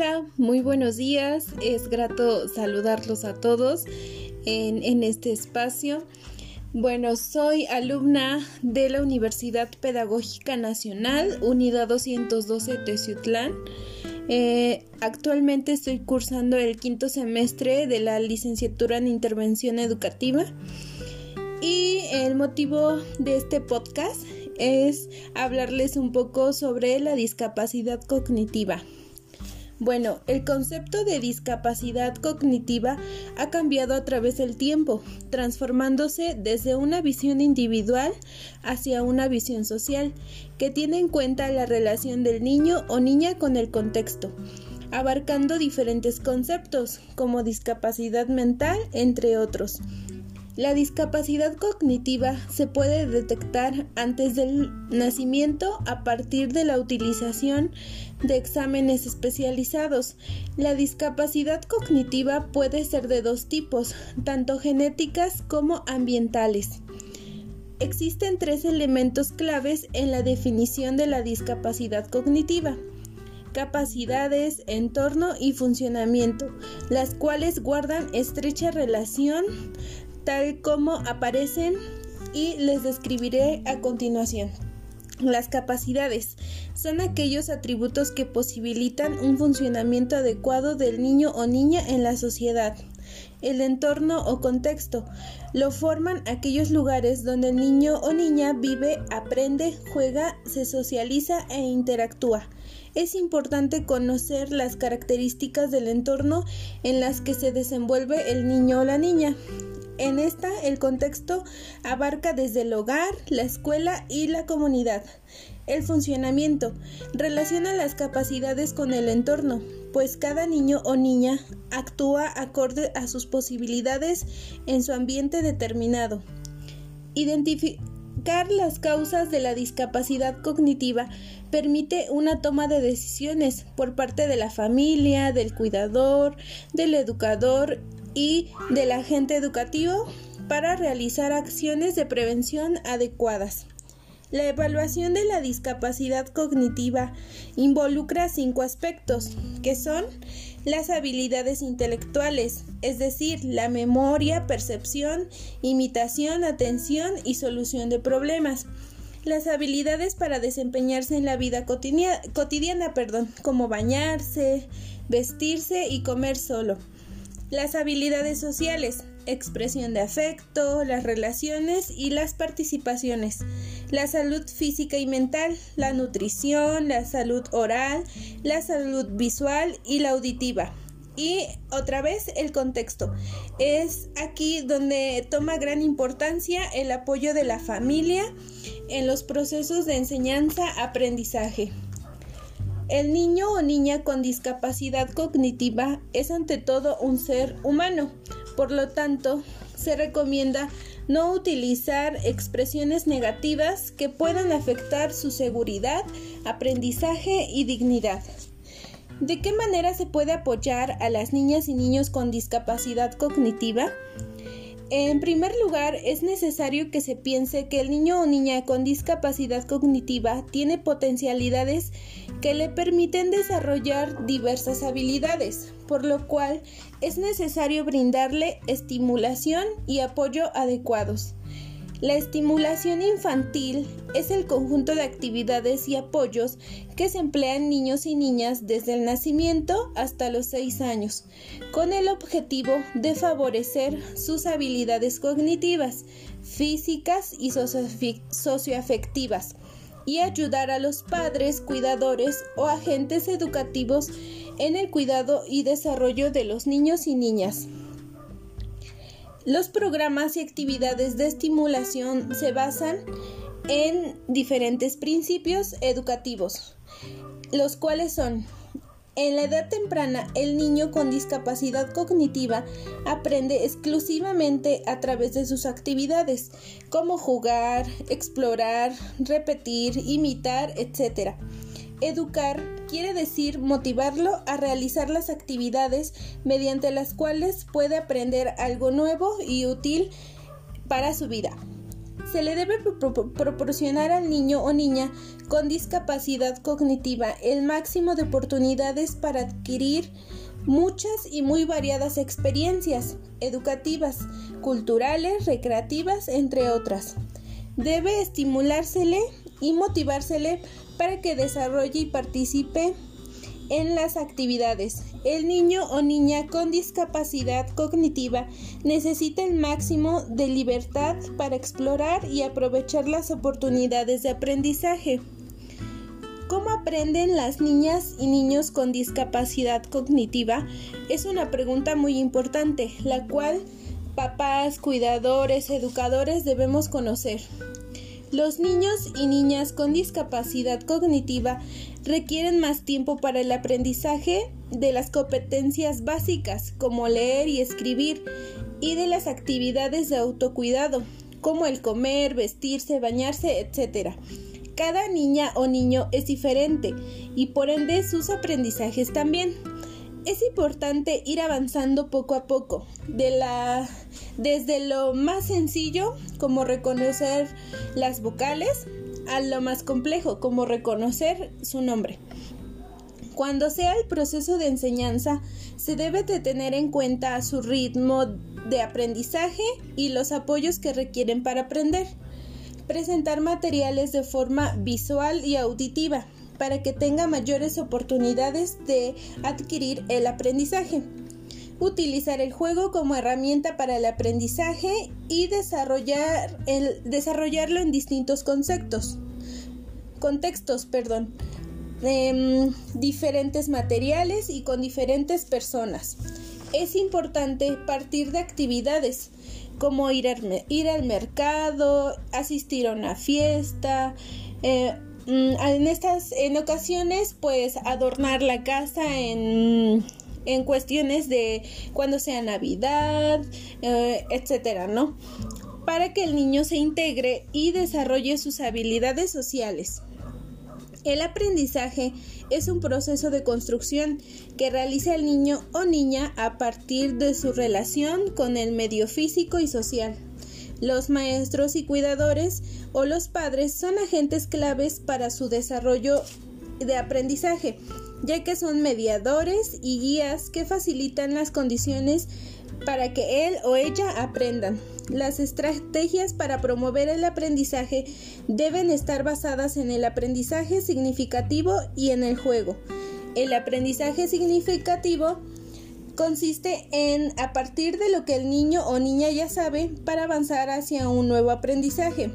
Hola, muy buenos días. Es grato saludarlos a todos en, este espacio. Bueno, soy alumna de la Universidad Pedagógica Nacional, Unidad 212 Teciutlán. Eh, actualmente estoy cursando el quinto semestre de la licenciatura en intervención educativa y el motivo de este podcast es hablarles un poco sobre la discapacidad cognitiva. Bueno, el concepto de discapacidad cognitiva ha cambiado a través del tiempo, transformándose desde una visión individual hacia una visión social, que tiene en cuenta la relación del niño o niña con el contexto, abarcando diferentes conceptos como discapacidad mental, entre otros. La discapacidad cognitiva se puede detectar antes del nacimiento a partir de la utilización de exámenes especializados. La discapacidad cognitiva puede ser de dos tipos, tanto genéticas como ambientales. Existen tres elementos claves en la definición de la discapacidad cognitiva capacidades, entorno y funcionamiento, las cuales guardan estrecha relación tal como aparecen y les describiré a continuación. Las capacidades son aquellos atributos que posibilitan un funcionamiento adecuado del niño o niña en la sociedad. El entorno o contexto lo forman aquellos lugares donde el niño o niña vive, aprende, juega, se socializa e interactúa. Es importante conocer las características del entorno en las que se desenvuelve el niño o la niña. En esta, el contexto abarca desde el hogar, la escuela y la comunidad. El funcionamiento relaciona las capacidades con el entorno, pues cada niño o niña actúa acorde a sus posibilidades en su ambiente determinado. Identificar las causas de la discapacidad cognitiva permite una toma de decisiones por parte de la familia, del cuidador, del educador y del agente educativo para realizar acciones de prevención adecuadas. La evaluación de la discapacidad cognitiva involucra cinco aspectos, que son las habilidades intelectuales, es decir, la memoria, percepción, imitación, atención y solución de problemas. Las habilidades para desempeñarse en la vida cotidiana, perdón, como bañarse, vestirse y comer solo las habilidades sociales, expresión de afecto, las relaciones y las participaciones, la salud física y mental, la nutrición, la salud oral, la salud visual y la auditiva. Y otra vez el contexto. Es aquí donde toma gran importancia el apoyo de la familia en los procesos de enseñanza-aprendizaje. El niño o niña con discapacidad cognitiva es ante todo un ser humano, por lo tanto, se recomienda no utilizar expresiones negativas que puedan afectar su seguridad, aprendizaje y dignidad. ¿De qué manera se puede apoyar a las niñas y niños con discapacidad cognitiva? En primer lugar, es necesario que se piense que el niño o niña con discapacidad cognitiva tiene potencialidades que le permiten desarrollar diversas habilidades, por lo cual es necesario brindarle estimulación y apoyo adecuados. La estimulación infantil es el conjunto de actividades y apoyos que se emplean niños y niñas desde el nacimiento hasta los 6 años, con el objetivo de favorecer sus habilidades cognitivas, físicas y socioafectivas y ayudar a los padres, cuidadores o agentes educativos en el cuidado y desarrollo de los niños y niñas. Los programas y actividades de estimulación se basan en diferentes principios educativos, los cuales son en la edad temprana, el niño con discapacidad cognitiva aprende exclusivamente a través de sus actividades, como jugar, explorar, repetir, imitar, etc. Educar quiere decir motivarlo a realizar las actividades mediante las cuales puede aprender algo nuevo y útil para su vida. se le debe proporcionar al niño o niña con discapacidad cognitiva el máximo de oportunidades para adquirir muchas y muy variadas experiencias educativas, culturales, recreativas, entre otras. Debe estimulársele y motivársele para que desarrolle y participe en las actividades. El niño o niña con discapacidad cognitiva necesita el máximo de libertad para explorar y aprovechar las oportunidades de aprendizaje. ¿Cómo aprenden las niñas y niños con discapacidad cognitiva? Es una pregunta muy importante, la cual papás, cuidadores, educadores debemos conocer. Los niños y niñas con discapacidad cognitiva requieren más tiempo para el aprendizaje de las competencias básicas como leer y escribir y de las actividades de autocuidado como el comer, vestirse, bañarse, etc. Cada niña o niño es diferente y por ende sus aprendizajes también. Es importante ir avanzando poco a poco, desde lo más sencillo como reconocer las vocales a lo más complejo como reconocer su nombre. Cuando sea el proceso de enseñanza, se debe de tener en cuenta su ritmo de aprendizaje y los apoyos que requieren para aprender. Presentar materiales de forma visual y auditiva para que tenga mayores oportunidades de adquirir el aprendizaje. Utilizar el juego como herramienta para el aprendizaje y desarrollar el, desarrollarlo en distintos conceptos, contextos. Perdón, em, diferentes materiales y con diferentes personas. Es importante partir de actividades como ir, ir al mercado, asistir a una fiesta, eh, en estas en ocasiones pues adornar la casa en en cuestiones de cuando sea Navidad, eh, etcétera, ¿no? Para que el niño se integre y desarrolle sus habilidades sociales. El aprendizaje es un proceso de construcción que realiza el niño o niña a partir de su relación con el medio físico y social. Los maestros y cuidadores o los padres son agentes claves para su desarrollo de aprendizaje, ya que son mediadores y guías que facilitan las condiciones para que él o ella aprendan. Las estrategias para promover el aprendizaje deben estar basadas en el aprendizaje significativo y en el juego. El aprendizaje significativo consiste en a partir de lo que el niño o niña ya sabe para avanzar hacia un nuevo aprendizaje.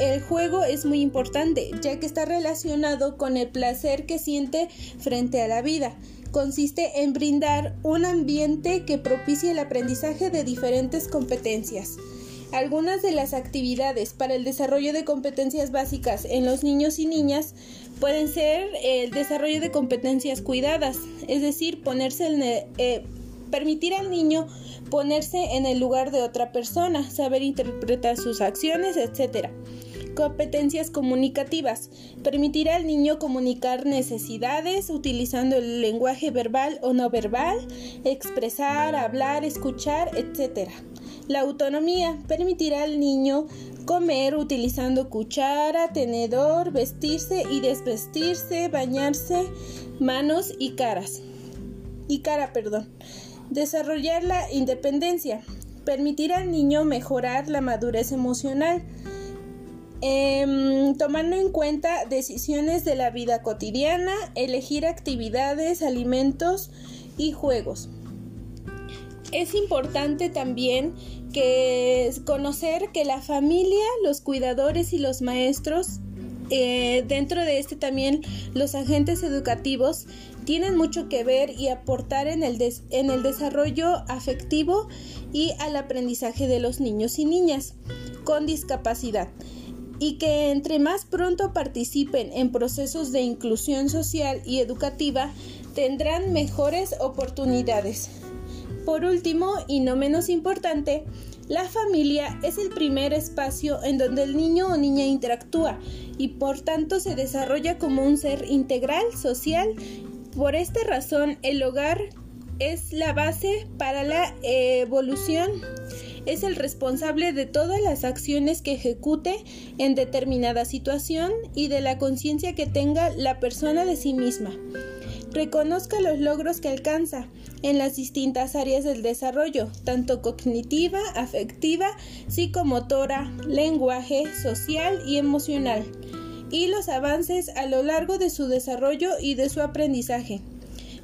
El juego es muy importante ya que está relacionado con el placer que siente frente a la vida. Consiste en brindar un ambiente que propicie el aprendizaje de diferentes competencias. Algunas de las actividades para el desarrollo de competencias básicas en los niños y niñas pueden ser el desarrollo de competencias cuidadas, es decir, ponerse eh, permitir al niño ponerse en el lugar de otra persona, saber interpretar sus acciones, etc. Competencias comunicativas. Permitir al niño comunicar necesidades utilizando el lenguaje verbal o no verbal, expresar, hablar, escuchar, etc. La autonomía permitirá al niño comer utilizando cuchara, tenedor, vestirse y desvestirse, bañarse, manos y caras. Y cara, perdón. Desarrollar la independencia. Permitir al niño mejorar la madurez emocional. Em, tomando en cuenta decisiones de la vida cotidiana, elegir actividades, alimentos y juegos. Es importante también que conocer que la familia, los cuidadores y los maestros, eh, dentro de este también los agentes educativos, tienen mucho que ver y aportar en el, en el desarrollo afectivo y al aprendizaje de los niños y niñas con discapacidad y que entre más pronto participen en procesos de inclusión social y educativa tendrán mejores oportunidades. Por último, y no menos importante, la familia es el primer espacio en donde el niño o niña interactúa y por tanto se desarrolla como un ser integral, social. Por esta razón, el hogar es la base para la evolución es el responsable de todas las acciones que ejecute en determinada situación y de la conciencia que tenga la persona de sí misma. Reconozca los logros que alcanza en las distintas áreas del desarrollo, tanto cognitiva, afectiva, psicomotora, lenguaje, social y emocional, y los avances a lo largo de su desarrollo y de su aprendizaje.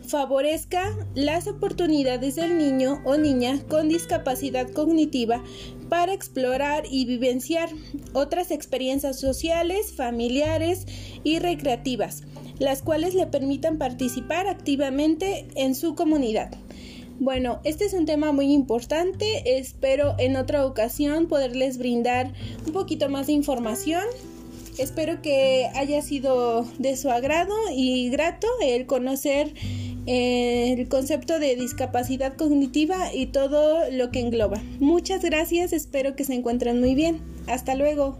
Favorezca las oportunidades del niño o niña con discapacidad cognitiva para explorar y vivenciar otras experiencias sociales, familiares y recreativas, las cuales le permitan participar activamente en su comunidad. Bueno, este es un tema muy importante. Espero en otra ocasión poderles brindar un poquito más de información. Espero que haya sido de su agrado y grato el conocer eh, el concepto de discapacidad cognitiva y todo lo que engloba. Muchas gracias, espero que se encuentren muy bien. Hasta luego.